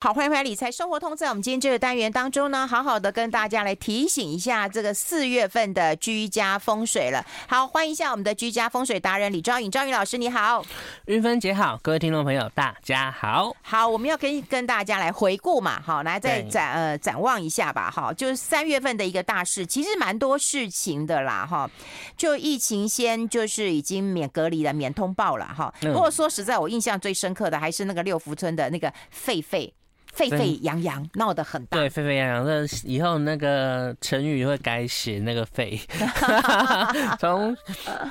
好，欢迎回来理财生活通。在我们今天这个单元当中呢，好好的跟大家来提醒一下这个四月份的居家风水了。好，欢迎一下我们的居家风水达人李昭颖，昭颖老师你好，云芬姐好，各位听众朋友大家好。好，我们要跟跟大家来回顾嘛，好，来再展呃展望一下吧，哈，就是三月份的一个大事，其实蛮多事情的啦，哈，就疫情先就是已经免隔离了，免通报了，哈。不过说实在，我印象最深刻的还是那个六福村的那个狒狒。沸沸扬扬，闹得很大。对，沸沸扬扬，那以后那个成语会改写那个沸，从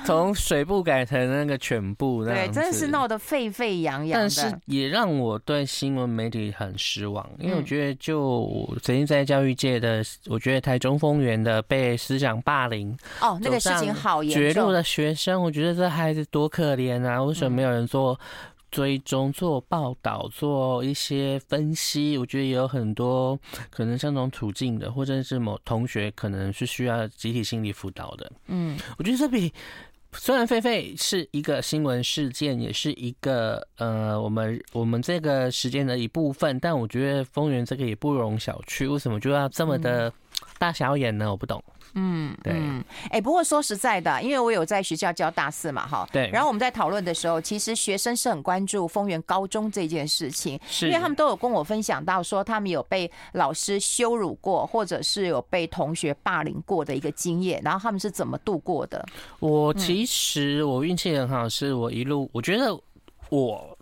从水部改成那个犬部。对，真的是闹得沸沸扬扬。但是也让我对新闻媒体很失望，因为我觉得就曾经在教育界的，我觉得台中丰原的被思想霸凌哦，那个事情好严重。绝路的学生，我觉得这孩子多可怜啊！为什么没有人做？追踪做报道做一些分析，我觉得也有很多可能相同处境的，或者是某同学可能是需要集体心理辅导的。嗯，我觉得这比虽然狒狒是一个新闻事件，也是一个呃我们我们这个时间的一部分，但我觉得丰原这个也不容小觑。为什么就要这么的大小眼呢？我不懂。嗯，对，哎、欸，不过说实在的，因为我有在学校教大四嘛，哈，对。然后我们在讨论的时候，其实学生是很关注丰原高中这件事情，是因为他们都有跟我分享到说，他们有被老师羞辱过，或者是有被同学霸凌过的一个经验，然后他们是怎么度过的？我其实我运气很好，是我一路我觉得我。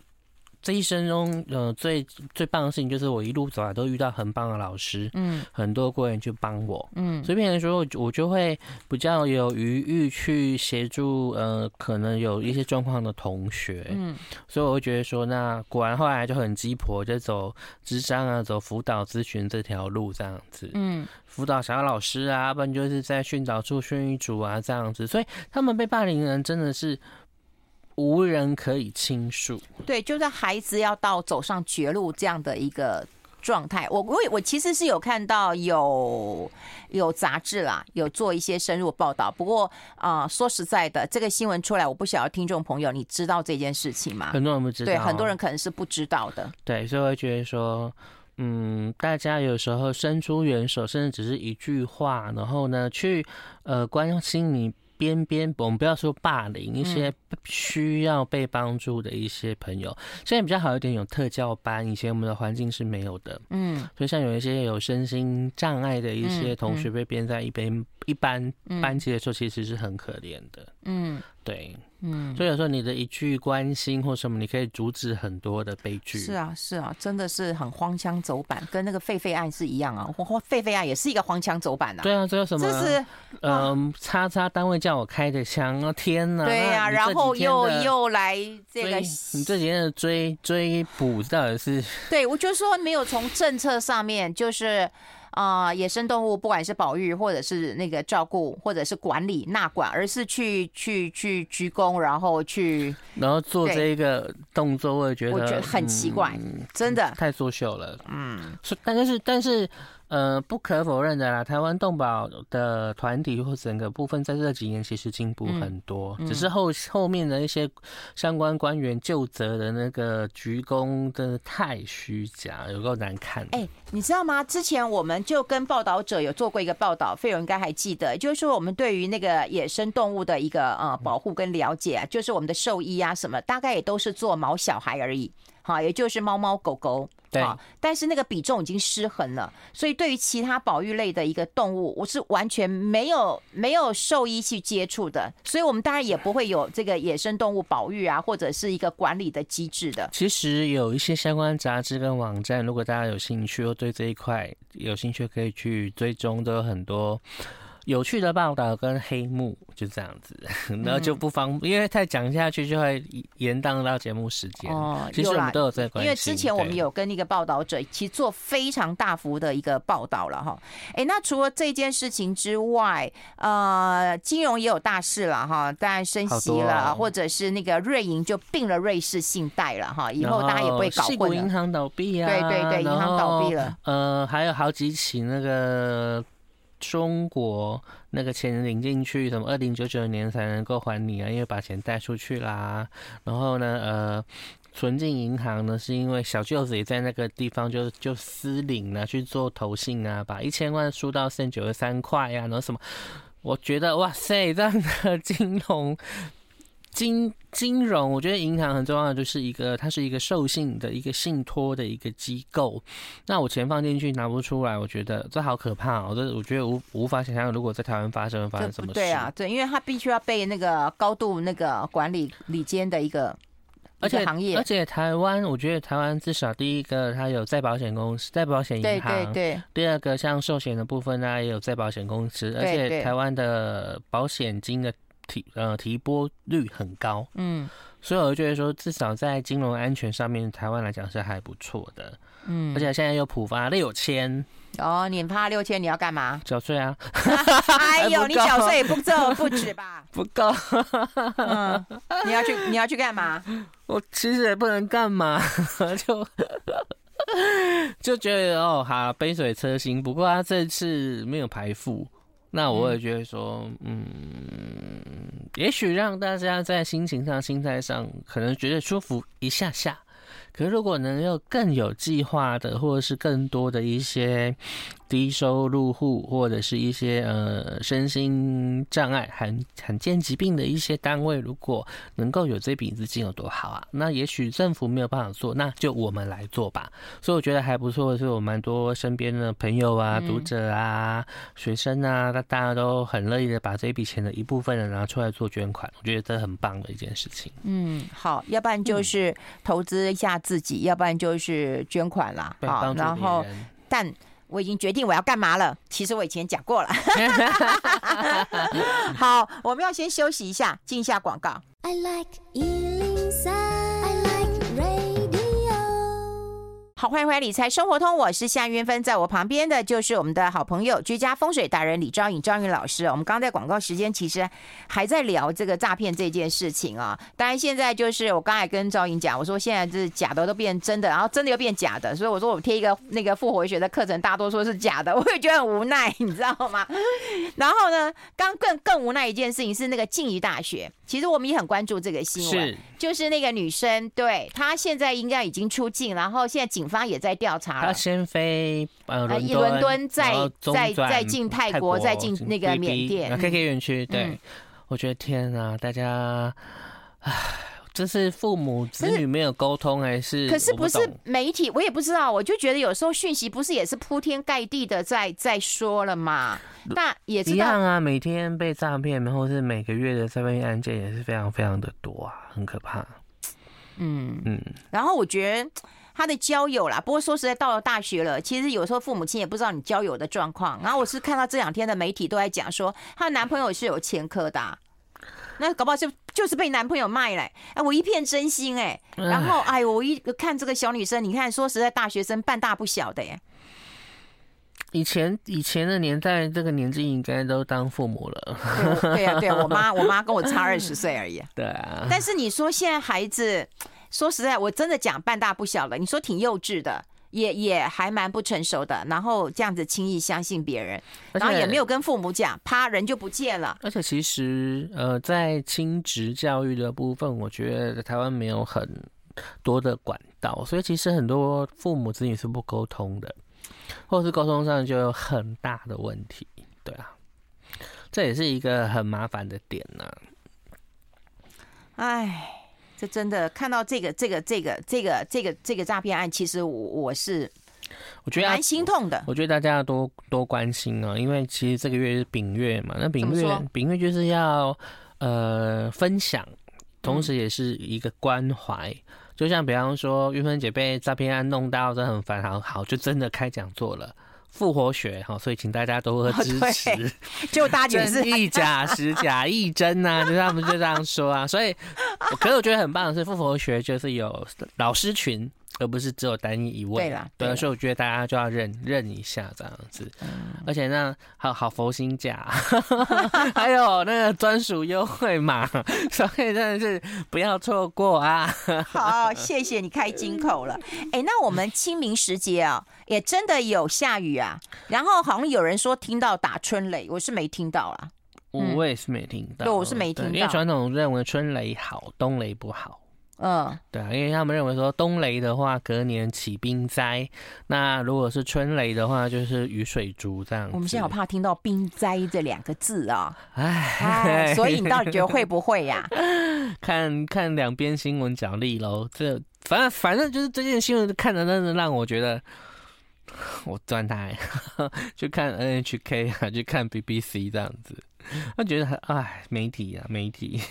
这一生中，呃，最最棒的事情就是我一路走来都遇到很棒的老师，嗯，很多贵人去帮我，嗯，所以变成说，我就会比较有余裕去协助，呃，可能有一些状况的同学，嗯，所以我会觉得说，那果然后来就很鸡婆，就走智商啊，走辅导咨询这条路这样子，嗯，辅导小老师啊，不然就是在训导处训育组啊这样子，所以他们被霸凌的人真的是。无人可以倾诉，对，就是孩子要到走上绝路这样的一个状态。我我我其实是有看到有有杂志啦，有做一些深入报道。不过啊、呃，说实在的，这个新闻出来，我不晓得听众朋友你知道这件事情吗？很多人不知道，对，很多人可能是不知道的。对，所以我会觉得说，嗯，大家有时候伸出援手，甚至只是一句话，然后呢，去呃关心你。边边，我们不要说霸凌，一些需要被帮助的一些朋友，现在比较好一点，有特教班，以前我们的环境是没有的，嗯，所以像有一些有身心障碍的一些同学被编在一边一般班级的时候，其实是很可怜的，嗯，对。嗯，所以有时候你的一句关心或什么，你可以阻止很多的悲剧。是啊，是啊，真的是很荒腔走板，跟那个狒狒案是一样啊。狒狒案也是一个荒腔走板啊。对啊，这有什么？这是嗯、呃，叉叉单位叫我开的枪啊！天哪！对呀、啊，然后又又来这个，你这几天的追追捕到底是？对，我就说没有从政策上面就是。啊、呃，野生动物不管是保育，或者是那个照顾，或者是管理纳管，而是去去去鞠躬，然后去然后做这一个动作，我也觉得我觉得很奇怪，嗯、真的太作秀了。嗯，是，但是但是。呃，不可否认的啦，台湾动保的团体或整个部分在这几年其实进步很多，嗯嗯、只是后后面的一些相关官员就责的那个鞠躬真的太虚假，有够难看。哎、欸，你知道吗？之前我们就跟报道者有做过一个报道，费勇应该还记得，就是说我们对于那个野生动物的一个呃保护跟了解，啊，就是我们的兽医啊什么，大概也都是做毛小孩而已。好，也就是猫猫狗狗，对，但是那个比重已经失衡了，所以对于其他保育类的一个动物，我是完全没有没有兽医去接触的，所以我们当然也不会有这个野生动物保育啊，或者是一个管理的机制的。其实有一些相关杂志跟网站，如果大家有兴趣或对这一块有兴趣，可以去追踪，都有很多。有趣的报道跟黑幕就这样子，然后就不方便，因为太讲下去就会延宕到节目时间。哦，其实我们都有在关心，因为之前我们有跟一个报道者，其实做非常大幅的一个报道了哈。哎，那除了这件事情之外，呃，金融也有大事了哈，当然升息了，或者是那个瑞银就并了瑞士信贷了哈，以后大家也不会搞混了。银行倒闭啊，对对对，银行倒闭了。呃，还有好几起那个。中国那个钱领进去，什么二零九九年才能够还你啊？因为把钱贷出去啦。然后呢，呃，存进银行呢，是因为小舅子也在那个地方就就私领啊，去做投信啊，把一千万输到剩九十三块呀，然后什么？我觉得哇塞，这样的金融。金金融，我觉得银行很重要的就是一个，它是一个授信的一个信托的一个机构。那我钱放进去拿不出来，我觉得这好可怕哦！这我觉得无无法想象，如果在台湾发生发生什么事。对啊，对，因为它必须要被那个高度那个管理里间的一个而且行业。而且台湾，我觉得台湾至少第一个，它有再保险公司、再保险银行。对对对。第二个，像寿险的部分呢，也有再保险公司，而且台湾的保险金的。提呃提拨率很高，嗯，所以我就觉得说，至少在金融安全上面，台湾来讲是还不错的，嗯，而且现在又普发六千，哦，你发六千，你要干嘛？缴税啊！哎呦，你缴税也不够不止吧？不够，嗯，你要去你要去干嘛？我其实也不能干嘛，就就觉得哦，好杯水车薪。不过他这次没有排富。那我也觉得说，嗯，也许让大家在心情上、心态上，可能觉得舒服一下下。可是如果能有更有计划的，或者是更多的一些。低收入户或者是一些呃身心障碍、罕罕见疾病的一些单位，如果能够有这笔资金有多好啊？那也许政府没有办法做，那就我们来做吧。所以我觉得还不错的是，我蛮多身边的朋友啊、读者啊、学生啊，那大家都很乐意的把这笔钱的一部分人拿出来做捐款，我觉得这很棒的一件事情。嗯，好，要不然就是投资一下自己，要不然就是捐款啦。好，然后但。我已经决定我要干嘛了。其实我以前讲过了。好，我们要先休息一下，进一下广告。I like 好，欢迎回来理财生活通，我是夏云芬，在我旁边的就是我们的好朋友居家风水达人李昭颖、昭颖老师。我们刚在广告时间，其实还在聊这个诈骗这件事情啊。当然，现在就是我刚才跟昭颖讲，我说现在是假的都变真的，然后真的又变假的，所以我说我贴一个那个复活学的课程，大多数是假的，我也觉得很无奈，你知道吗？然后呢，刚更更无奈一件事情是那个静宜大学，其实我们也很关注这个新闻，是就是那个女生，对她现在应该已经出境，然后现在警。警方也在调查了。他先飞呃伦敦，敦再再再进泰国，再进那个缅甸。KK 园区，对、嗯、我觉得天啊，大家，唉，这是父母子女没有沟通，还是？可是不是媒体，我也不知道。我就觉得有时候讯息不是也是铺天盖地的在在说了嘛？那也知道一样啊，每天被诈骗，然后是每个月的诈骗案件也是非常非常的多啊，很可怕。嗯嗯，然后我觉得。他的交友啦，不过说实在，到了大学了，其实有时候父母亲也不知道你交友的状况。然后我是看到这两天的媒体都在讲说，她的男朋友是有前科的，啊，那搞不好就就是被男朋友卖了，欸。哎，我一片真心哎，欸，然后哎，我一看这个小女生，你看，说实在，大学生半大不小的耶，欸。以前以前的年代，这个年纪应该都当父母了。对呀，对呀，我妈我妈跟我差二十岁而已。对啊。但是你说现在孩子。说实在，我真的讲半大不小了。你说挺幼稚的，也也还蛮不成熟的。然后这样子轻易相信别人，然后也没有跟父母讲，啪人就不见了。而且其实，呃，在亲职教育的部分，我觉得台湾没有很多的管道，所以其实很多父母子女是不沟通的，或者是沟通上就有很大的问题。对啊，这也是一个很麻烦的点呢、啊。哎。这真的看到这个这个这个这个这个这个诈骗案，其实我我是我觉得蛮心痛的。我觉得大家要多多关心啊，因为其实这个月是丙月嘛，那丙月丙月就是要呃分享，同时也是一个关怀。嗯、就像比方说玉芬姐被诈骗案弄到，真的很烦，好好就真的开讲座了。复活学哈，所以请大家多多支持。就大家是一假 十假一真呐、啊，就他们就这样说啊。所以，可是我觉得很棒的是，复活学就是有老师群。而不是只有单一一位，对啦，对，所以我觉得大家就要认认一下这样子，嗯、而且呢，还有好佛心价，还有那个专属优惠码，所以真的是不要错过啊！好，谢谢你开金口了。哎、欸，那我们清明时节啊，也真的有下雨啊，然后好像有人说听到打春雷，我是没听到啦。我也是没听到，对，我是没听到，因为传统认为春雷好，冬雷不好。嗯，对啊，因为他们认为说冬雷的话，隔年起冰灾；那如果是春雷的话，就是雨水足这样。我们现在好怕听到冰灾这两个字啊！哎，哎，所以你到底觉得会不会呀、啊？看看两边新闻角力喽。这反正反正就是这件新闻看的，真的让我觉得我转台 去看 NHK 啊，去看 BBC 这样子，我觉得哎，媒体啊，媒体。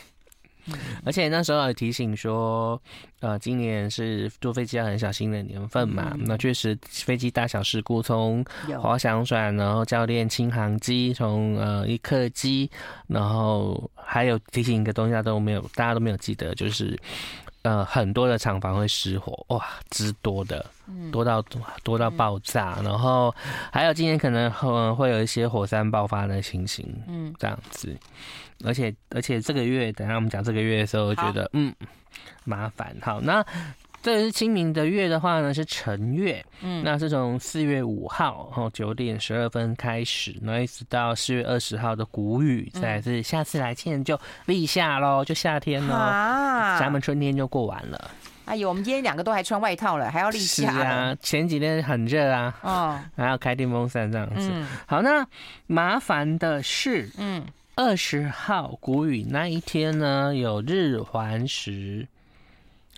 而且那时候也提醒说，呃，今年是坐飞机要很小心的年份嘛。嗯、那确实，飞机大小事故，从滑翔伞，然后教练轻航机，从呃一客机，然后还有提醒一个东西，大家都没有，大家都没有记得，就是呃很多的厂房会失火，哇，之多的，多到多到爆炸。然后还有今年可能会会有一些火山爆发的情形，嗯，这样子。而且而且这个月，等下我们讲这个月的时候，我觉得嗯麻烦。好，那这个是清明的月的话呢，是辰月，嗯，那是从四月五号然后九点十二分开始，然后一直到四月二十号的谷雨，再是下次来见就立夏喽，就夏天喽，咱们春天就过完了。哎呦，我们今天两个都还穿外套了，还要立夏。是啊，前几天很热啊，哦，还要开电风扇这样子。好，那麻烦的是，嗯。二十号谷雨那一天呢，有日环食。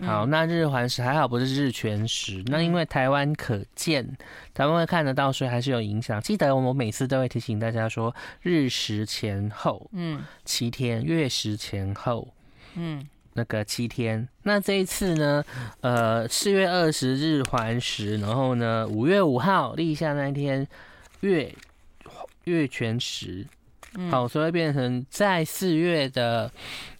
好，那日环食还好不是日全食。那因为台湾可见，台湾会看得到，所以还是有影响。记得我每次都会提醒大家说，日食前后，嗯，七天；月食前后，嗯，那个七天。那这一次呢，呃，四月二十日环食，然后呢，五月五号立夏那一天月月全食。好，所以会变成在四月的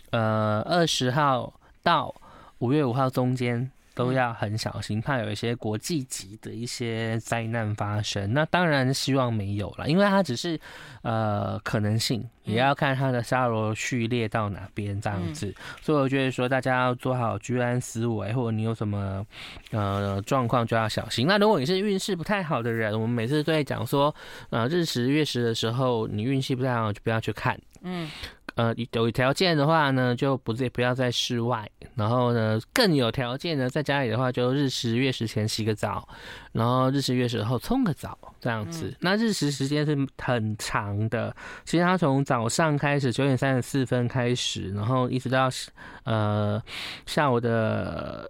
呃二十号到五月五号中间。都要很小心，怕有一些国际级的一些灾难发生。那当然希望没有了，因为它只是呃可能性，也要看它的沙罗序列到哪边这样子。所以我觉得说，大家要做好居安思危，或者你有什么呃状况就要小心。那如果你是运势不太好的人，我们每次都会讲说，呃日食月食的时候，你运气不太好就不要去看。嗯。呃，有条件的话呢，就不是不要在室外。然后呢，更有条件呢，在家里的话，就日食月食前洗个澡，然后日食月食后冲个澡，这样子。那日食时间是很长的，其实它从早上开始九点三十四分开始，然后一直到呃下午的。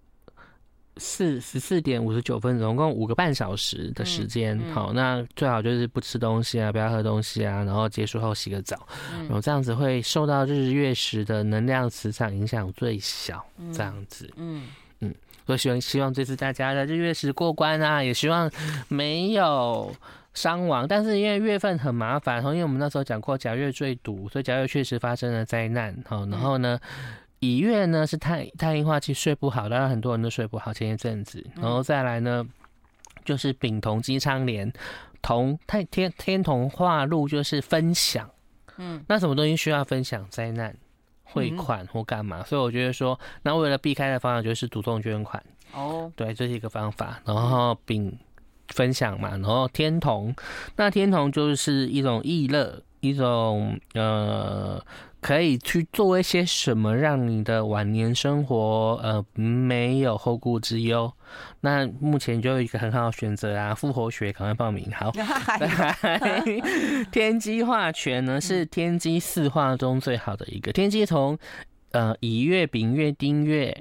四十四点五十九分，总共五个半小时的时间。嗯嗯、好，那最好就是不吃东西啊，不要喝东西啊，然后结束后洗个澡，嗯、然后这样子会受到日月食的能量磁场影响最小。这样子，嗯嗯，所以希望希望这次大家的日月食过关啊，也希望没有伤亡。但是因为月份很麻烦，因为我们那时候讲过甲月最毒，所以甲月确实发生了灾难。好，然后呢？嗯乙月呢是太太阴化气，睡不好，当然很多人都睡不好前一阵子，然后再来呢就是丙同机昌连同太天天同化禄就是分享，嗯，那什么东西需要分享？灾难、汇款或干嘛？所以我觉得说，那为了避开的方法就是主动捐款哦，对，这是一个方法。然后并分享嘛，然后天同，那天同就是一种意乐，一种呃。可以去做一些什么，让你的晚年生活呃没有后顾之忧。那目前就有一个很好的选择啊，复活学赶快报名。好，天机化权呢是天机四化中最好的一个。天机从呃乙月、丙月、丁月、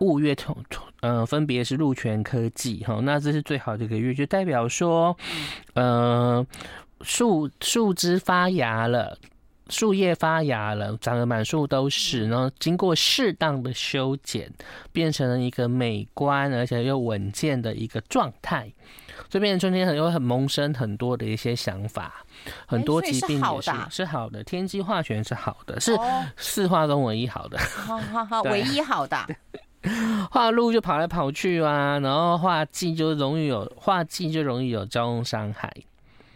戊月同呃分别是禄权科技哈，那这是最好的一个月，就代表说呃树树枝发芽了。树叶发芽了，长得满树都是，然后经过适当的修剪，变成了一个美观而且又稳健的一个状态。这边春天很有很萌生很多的一些想法，很多疾病也是是好的，天机化权是好的，是四化中唯一好的，好好好，唯一好的。画路就跑来跑去啊，然后画技就容易有画技就容易有交通伤害。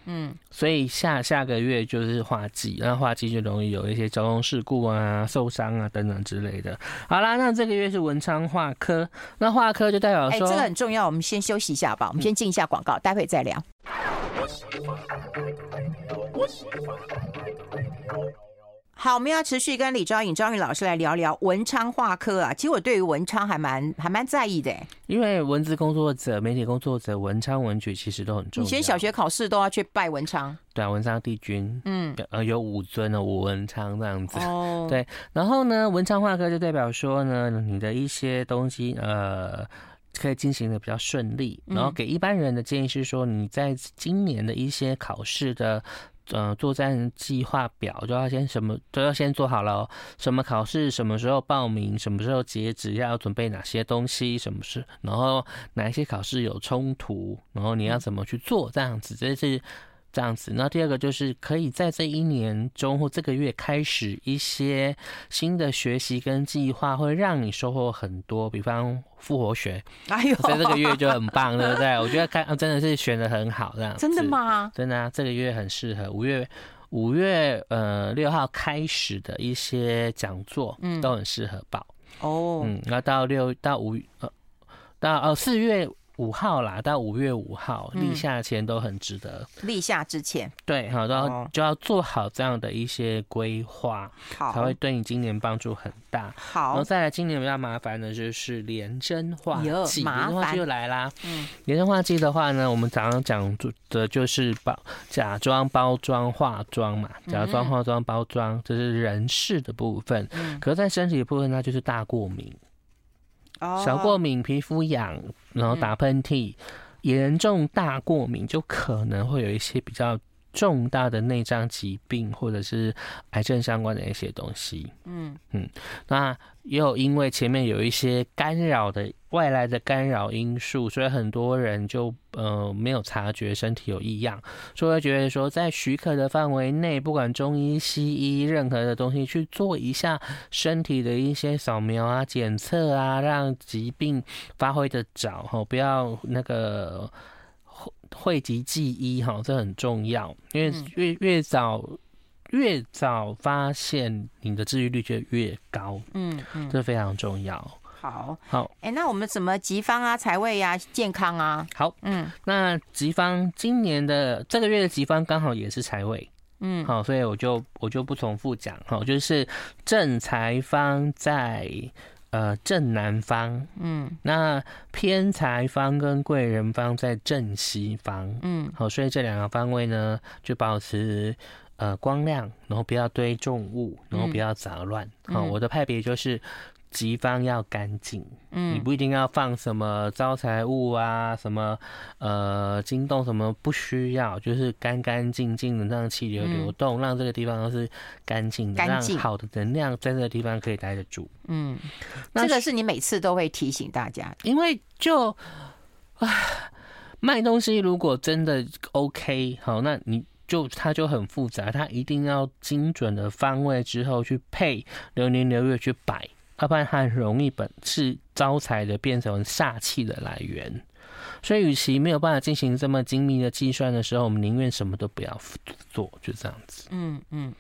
嗯，所以下下个月就是化季，那化季就容易有一些交通事故啊、受伤啊等等之类的。好啦，那这个月是文昌化科，那化科就代表说，哎、欸，这个很重要。我们先休息一下吧，我们先进一下广告，待会再聊。好，我们要持续跟李昭颖、昭颖老师来聊聊文昌画科啊。其实我对于文昌还蛮还蛮在意的，因为文字工作者、媒体工作者，文昌文曲其实都很重要。以前小学考试都要去拜文昌，对啊，文昌帝君，嗯，呃，有五尊的武文昌这样子。哦，对，然后呢，文昌画科就代表说呢，你的一些东西，呃。可以进行的比较顺利，然后给一般人的建议是说，你在今年的一些考试的，呃，作战计划表就要先什么都要先做好了，什么考试什么时候报名，什么时候截止，要准备哪些东西，什么事，然后哪一些考试有冲突，然后你要怎么去做，这样子，这是。这样子，那第二个就是可以在这一年中或这个月开始一些新的学习跟计划，会让你收获很多。比方复活学，哎呦，所以这个月就很棒，对不对？我觉得看真的是选的很好，这样子。真的吗？真的啊，这个月很适合。五月五月呃六号开始的一些讲座，嗯，都很适合报哦。嗯，那到六到五呃到呃四月。五号啦，到五月五号立夏前都很值得。立夏之前，对，好，然后就要做好这样的一些规划，好，才会对你今年帮助很大。好，然后再来，今年比较麻烦的就是廉贞化忌，廉贞化忌又来啦。嗯，廉贞化忌的话呢，我们早上讲的就是包假装包装化妆嘛，假装化妆包装，这是人事的部分。嗯，可是在身体的部分，它就是大过敏。小过敏、皮肤痒，然后打喷嚏，严重大过敏就可能会有一些比较重大的内脏疾病，或者是癌症相关的一些东西。嗯嗯，那也有因为前面有一些干扰的外来的干扰因素，所以很多人就呃没有察觉身体有异样，所以会觉得说在许可的范围内，不管中医西医任何的东西去做一下身体的一些扫描啊、检测啊，让疾病发挥的早哈，不要那个。讳疾忌医哈，这很重要，因为越越早越早发现，你的治愈率就越高。嗯嗯，这非常重要。好，好，哎，那我们怎么吉方啊、财位啊、健康啊？好，嗯，那吉方今年的这个月的吉方刚好也是财位，嗯，好，所以我就我就不重复讲，哈，就是正财方在。呃，正南方，嗯，那偏财方跟贵人方在正西方，嗯，好，所以这两个方位呢，就保持呃光亮，然后不要堆重物，然后不要杂乱。好，我的派别就是。吉方要干净，嗯，你不一定要放什么招财物啊，什么呃惊动什么，不需要，就是干干净净的让气流流动，嗯、让这个地方都是干净的，让好的能量在这个地方可以待得住。嗯，这个是你每次都会提醒大家，因为就啊卖东西如果真的 OK 好，那你就它就很复杂，它一定要精准的方位之后去配流年流月去摆。要不然它很容易本是招财的变成煞气的来源，所以与其没有办法进行这么精密的计算的时候，我们宁愿什么都不要做，就这样子。嗯嗯，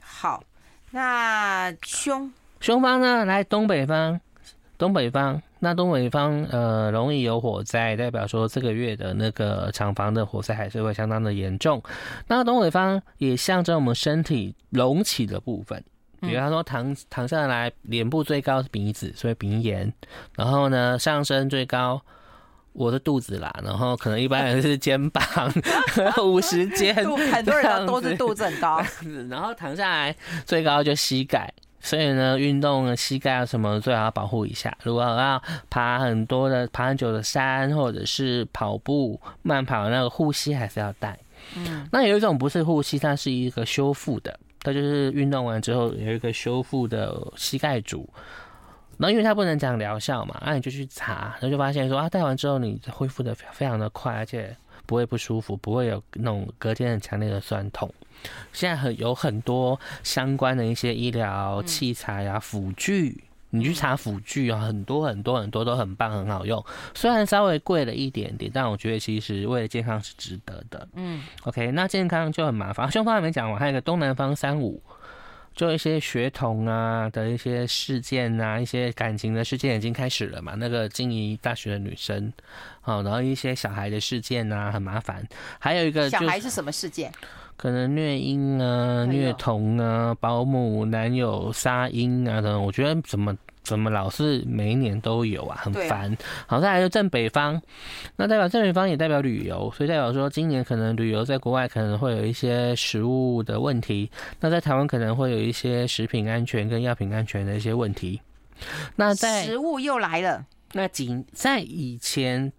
好，那凶凶方呢？来东北方，东北方，那东北方呃容易有火灾，代表说这个月的那个厂房的火灾还是会相当的严重。那东北方也象征我们身体隆起的部分。比方说躺躺下来，脸部最高是鼻子，所以鼻炎。然后呢，上身最高，我的肚子啦。然后可能一般人是肩膀，五十肩，很多人都是肚子很高。然后躺下来最高就膝盖，所以呢，运动膝盖啊什么最好要保护一下。如果要爬很多的、爬很久的山，或者是跑步慢跑，那个护膝还是要带。嗯，那有一种不是护膝，它是一个修复的。他就是运动完之后有一个修复的膝盖组，然后因为它不能讲疗效嘛，那你就去查，然后就发现说啊，戴完之后你恢复的非常的快，而且不会不舒服，不会有那种隔天很强烈的酸痛。现在很有很多相关的一些医疗器材啊辅具。你去查辅具啊，很多很多很多都很棒，很好用。虽然稍微贵了一点点，但我觉得其实为了健康是值得的。嗯，OK，那健康就很麻烦。凶方还没讲完，还有一个东南方三五，就一些血统啊的一些事件啊，一些感情的事件已经开始了嘛。那个静宜大学的女生，好，然后一些小孩的事件啊，很麻烦。还有一个、就是、小孩是什么事件？可能虐婴啊、虐童啊、保姆、男友杀婴啊等，我觉得怎么怎么老是每一年都有啊，很烦。好，再来就正北方，那代表正北方也代表旅游，所以代表说今年可能旅游在国外可能会有一些食物的问题，那在台湾可能会有一些食品安全跟药品安全的一些问题。那在食物又来了，那仅在以前。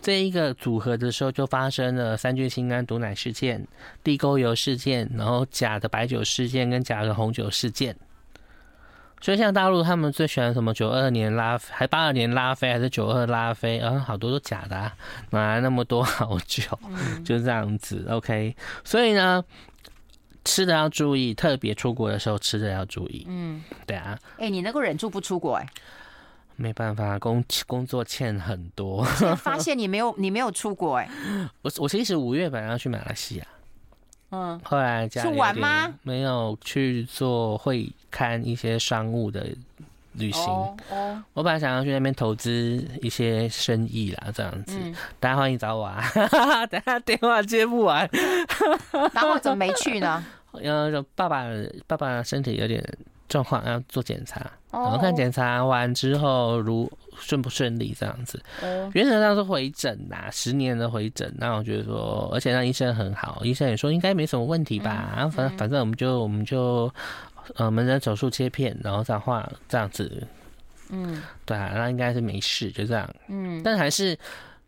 这一个组合的时候，就发生了三聚氰胺毒奶事件、地沟油事件，然后假的白酒事件跟假的红酒事件。所以像大陆他们最喜欢什么九二年拉还八二年拉菲还是九二拉菲，啊，好多都假的，啊，哪来那么多好酒？就这样子，OK。所以呢，吃的要注意，特别出国的时候吃的要注意。嗯，对啊。哎、欸，你能够忍住不出国、欸？哎。没办法，工 工作欠很多。发现你没有，你没有出国哎。我我其实五月本来要去马来西亚，嗯，后来家里去玩吗？没有去做会看一些商务的旅行。哦，哦我本来想要去那边投资一些生意啦，这样子。嗯、大家欢迎找我啊！等下电话接不完。然后怎么没去呢？因为爸爸爸爸身体有点。状况要做检查，然后看检查完之后如顺不顺利这样子。原则上是回诊呐，十年的回诊。那我觉得说，而且那医生很好，医生也说应该没什么问题吧。然后反反正我们就我们就呃门诊手术切片，然后再画这样子。嗯，对啊，那应该是没事，就这样。嗯，但还是。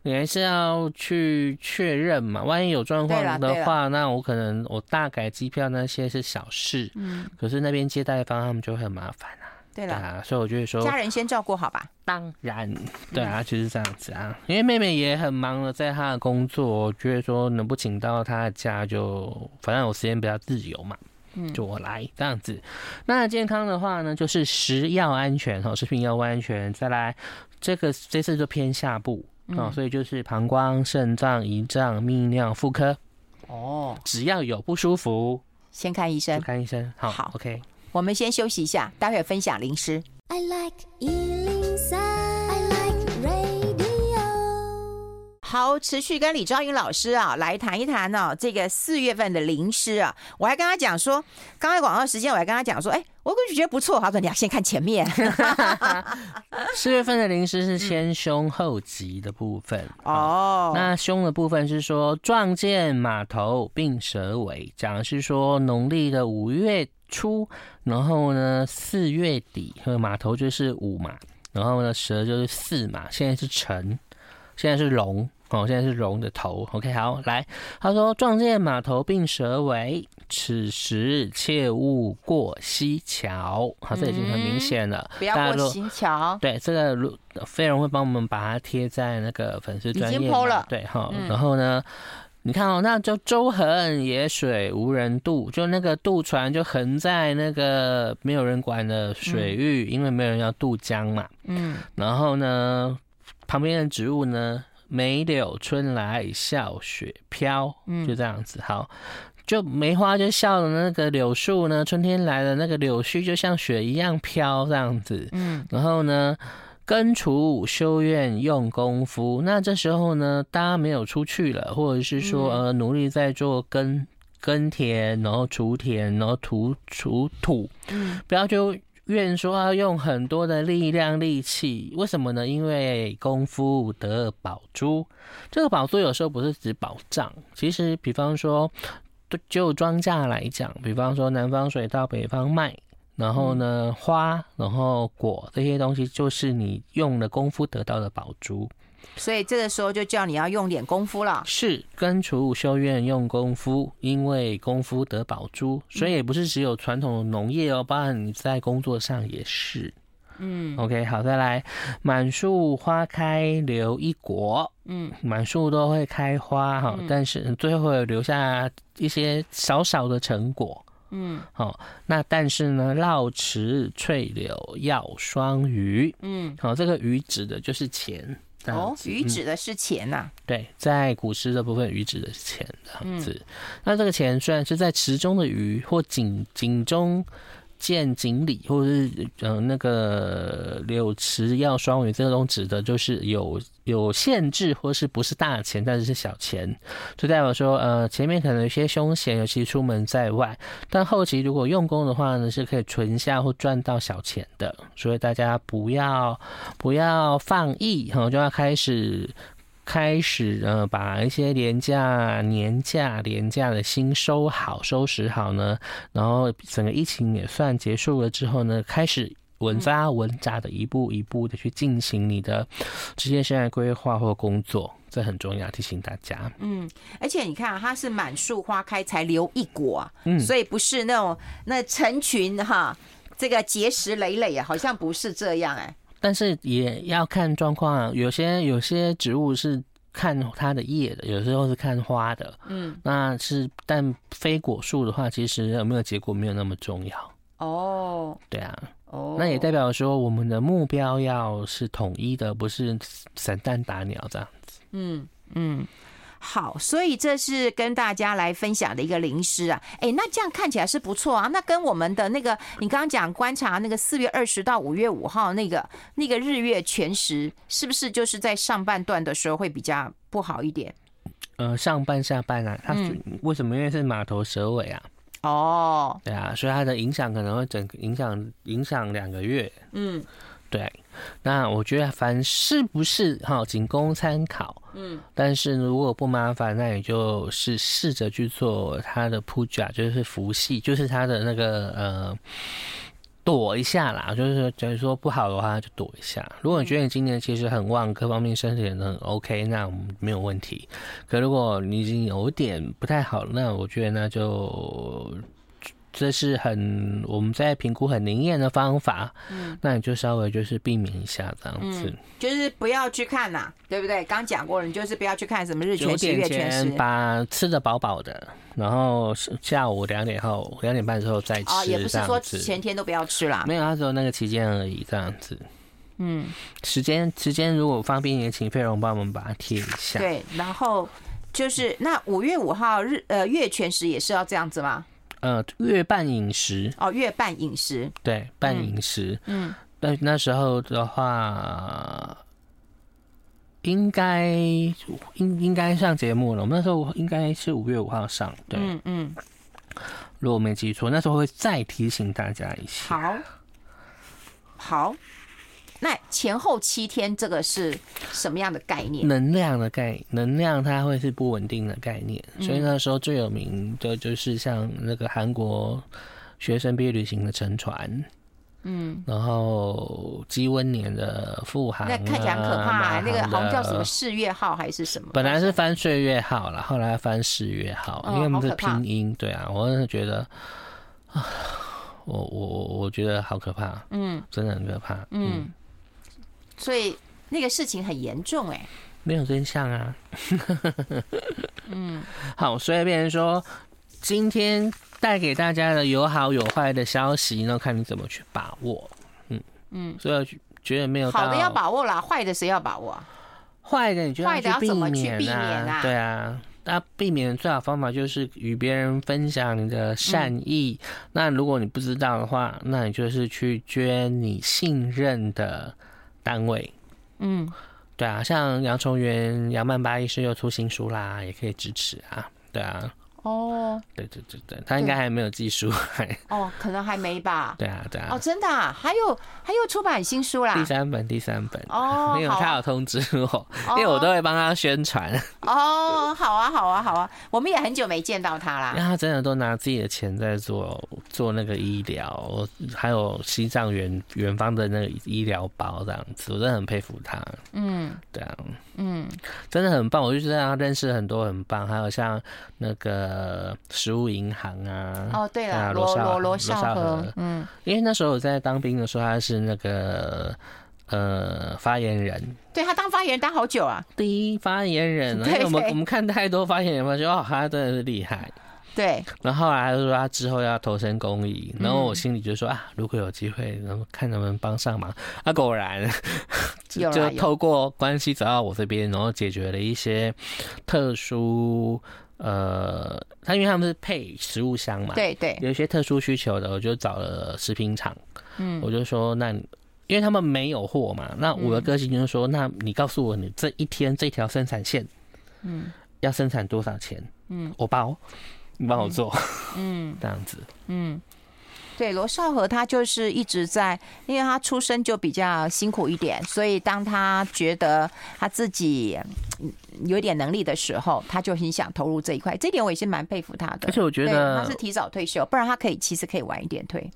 你还是要去确认嘛，万一有状况的话，那我可能我大改机票那些是小事，嗯，可是那边接待方他们就会很麻烦啊。对了，啊，所以我觉得说家人先照顾好吧。当然，对啊，就是这样子啊。因为妹妹也很忙了，在她的工作，我觉得说能不请到她的假，就反正我时间比较自由嘛，嗯，就我来这样子。那健康的话呢，就是食药安全哈，食品药物安全。再来，这个这次就偏下部。哦，所以就是膀胱、肾脏、胰脏、泌尿、妇科。哦，只要有不舒服，先看医生。看医生，好，好，OK。我们先休息一下，待会分享零食。I like 好，持续跟李昭云老师啊来谈一谈呢、啊，这个四月份的零诗啊，我还跟他讲说，刚才广告时间，我还跟他讲说，哎、欸，我感觉觉得不错，他说你要先看前面。四月份的零诗是先凶后吉的部分哦，那凶的部分是说撞见马头并蛇尾，讲的是说农历的五月初，然后呢四月底和马头就是五嘛，然后呢蛇就是四嘛，现在是辰，现在是龙。哦，现在是龙的头，OK，好，来，他说撞见马头并蛇尾，此时切勿过溪桥，好，这已经很明显了，不要过溪桥。对，这个飞龙会帮我们把它贴在那个粉丝专业，已经了，对，好，然后呢，你看哦，那就舟横野水无人渡，就那个渡船就横在那个没有人管的水域，因为没有人要渡江嘛，嗯，然后呢，旁边的植物呢？梅柳春来笑雪飘，就这样子。好，就梅花就笑的那个柳树呢，春天来了那个柳絮就像雪一样飘，这样子。嗯，然后呢，耕黜修院用功夫。那这时候呢，大家没有出去了，或者是说呃，努力在做耕耕田，然后锄田，然后土锄土。嗯，不要就。愿说要用很多的力量力气，为什么呢？因为功夫得宝珠。这个宝珠有时候不是指宝藏，其实比方说，就庄稼来讲，比方说南方水稻北方麦，然后呢花，然后果这些东西，就是你用了功夫得到的宝珠。所以这个时候就叫你要用点功夫了。是根除修院用功夫，因为功夫得宝珠，所以也不是只有传统的农业哦，包含你在工作上也是。嗯，OK，好，再来，满树花开留一果。嗯，满树都会开花哈，但是最后会留下一些少少的成果。嗯，好，那但是呢，绕池翠柳要双鱼。嗯，好，这个鱼指的就是钱。哦，鱼指的是钱呐、啊嗯。对，在古诗的部分，鱼指的是钱这样子。嗯、那这个钱虽然是在池中的鱼或井井中见锦鲤或者是嗯、那个柳池要双鱼，这种指的就是有有限制或是不是大钱，但是是小钱，就代表说呃前面可能有些凶险，尤其出门在外，但后期如果用功的话呢，是可以存下或赚到小钱的，所以大家不要不要放逸，哈，就要开始。开始呃，把一些年假、年假、年假的心收好、收拾好呢，然后整个疫情也算结束了之后呢，开始稳扎稳扎的一步一步的去进行你的职业生涯规划或工作，这很重要，提醒大家。嗯，而且你看啊，它是满树花开才留一果，嗯，所以不是那种那成群哈，这个结石累累啊，好像不是这样哎。但是也要看状况啊，有些有些植物是看它的叶的，有时候是看花的，嗯，那是但非果树的话，其实有没有结果没有那么重要哦。对啊，哦，那也代表说我们的目标要是统一的，不是散弹打鸟这样子。嗯嗯。好，所以这是跟大家来分享的一个灵师啊，哎，那这样看起来是不错啊。那跟我们的那个，你刚刚讲观察那个四月二十到五月五号那个那个日月全食，是不是就是在上半段的时候会比较不好一点？呃，上半下半啊，它为什么？因为是马头蛇尾啊。哦，对啊，所以它的影响可能会整个影响影响两个月。嗯。对，那我觉得凡是不是哈，仅供参考。嗯，但是如果不麻烦，那你就是试着去做他的 puja，就是伏羲，就是他的那个呃躲一下啦。就是假如说不好的话，就躲一下。如果你觉得你今年其实很旺，各方面身体也很 OK，那没有问题。可如果你已经有点不太好，那我觉得那就。这是很我们在评估很灵验的方法，嗯，那你就稍微就是避免一下这样子，嗯、就是不要去看呐、啊，对不对？刚讲过了，你就是不要去看什么日全食、月全食，把吃的饱饱的，然后下午两点后两点半之后再吃，哦，也不是说前天都不要吃啦，没有，他说那个期间而已，这样子，嗯，时间时间如果方便也请费荣帮我们把它贴一下，对，然后就是那五月五号日呃月全食也是要这样子吗？呃，月半饮食哦，月半饮食，对，半饮食，嗯，那那时候的话，应该应应该上节目了。我们那时候应该是五月五号上，对，嗯嗯，如果没记错，那时候会再提醒大家一下。好，好。那前后七天，这个是什么样的概念？能量的概念，能量它会是不稳定的概念，所以那时候最有名的就是像那个韩国学生毕业旅行的沉船，嗯，然后积温年的富航，那看起来很可怕，那个好像叫什么四月号还是什么？本来是翻岁月号了，后来翻四月号，因为我们是拼音，对啊，我真的觉得 啊，我我我觉得好可怕，嗯，真的很可怕，嗯。所以那个事情很严重哎，没有真相啊。嗯，好，所以变成说，今天带给大家的有好有坏的消息，那看你怎么去把握。嗯嗯，所以我觉得没有好的要把握啦，坏的谁要把握啊？坏的你就坏的要怎么去避免啊？对啊，那避免的最好方法就是与别人分享你的善意。那如果你不知道的话，那你就是去捐你信任的。单位，嗯，对啊，像杨崇元、杨曼巴医师又出新书啦，也可以支持啊，对啊。哦，对对对对，他应该还没有寄书，哦，可能还没吧。对啊对啊。哦，真的啊，还有还有出版新书啦，第三本第三本哦，因为他有通知我，因为我都会帮他宣传。哦，好啊好啊好啊，我们也很久没见到他啦。因为他真的都拿自己的钱在做做那个医疗，还有西藏远远方的那个医疗包这样子，我真的很佩服他。嗯，对啊，嗯，真的很棒，我就觉得认识很多很棒，还有像那个。呃，食物银行啊，哦对了，罗罗罗少河，嗯，因为那时候我在当兵的时候，他是那个呃发言人，对他当发言人当好久啊，第一发言人，因为我们我们看太多发言人，发现哦，他真的是厉害。对，然后后来他就说他之后要投身公益，然后我心里就说啊，如果有机会，然后看能不能帮上忙。啊，果然 就透过关系走到我这边，然后解决了一些特殊。呃，他因为他们是配食物箱嘛，对对，有一些特殊需求的，我就找了食品厂，嗯，我就说那，因为他们没有货嘛，那我的个性就是说，那你告诉我你这一天这条生产线，嗯，要生产多少钱，嗯，我包，你帮我做，嗯，这样子，嗯。对，罗少和他就是一直在，因为他出生就比较辛苦一点，所以当他觉得他自己有点能力的时候，他就很想投入这一块。这点我也是蛮佩服他的。而且我觉得他是提早退休，不然他可以其实可以晚一点退。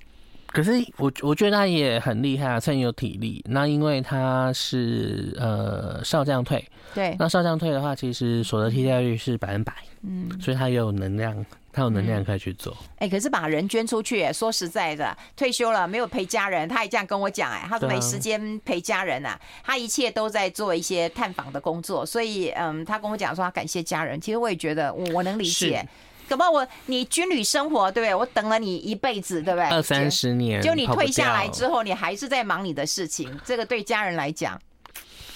可是我我觉得他也很厉害啊，趁有体力。那因为他是呃少将退，对，那少将退的话，其实所得替代率是百分百，嗯，所以他也有能量。他有能量可以去做，哎、嗯。欸，可是把人捐出去，说实在的，退休了没有陪家人，他也这样跟我讲，哎，他说没时间陪家人啊，他一切都在做一些探访的工作，所以，嗯，他跟我讲说他感谢家人，其实我也觉得我我能理解，可不我你军旅生活对不对？我等了你一辈子对不对？二三十年，就你退下来之后，你还是在忙你的事情，这个对家人来讲。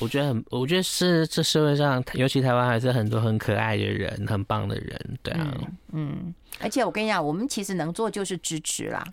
我觉得很，我觉得是这社会上，尤其台湾还是很多很可爱的人，很棒的人，对啊，嗯，嗯，而且我跟你讲，我们其实能做就是支持啦。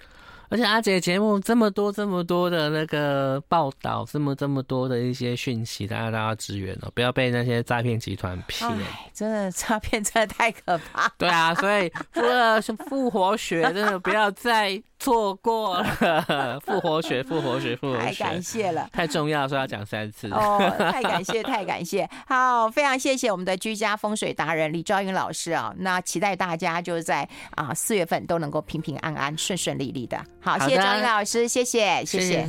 而且阿姐节目这么多这么多的那个报道，这么这么多的一些讯息，大家都要支援哦，不要被那些诈骗集团骗。真的诈骗真的太可怕。对啊，所以复了复活学真的不要再错过了。复活学，复活学，复活学。太感谢了，太重要，所以要讲三次。哦，太感谢，太感谢。好，非常谢谢我们的居家风水达人李昭云老师啊。那期待大家就是在啊四月份都能够平平安安、顺顺利利的。好，谢谢张英老师，谢谢。谢谢。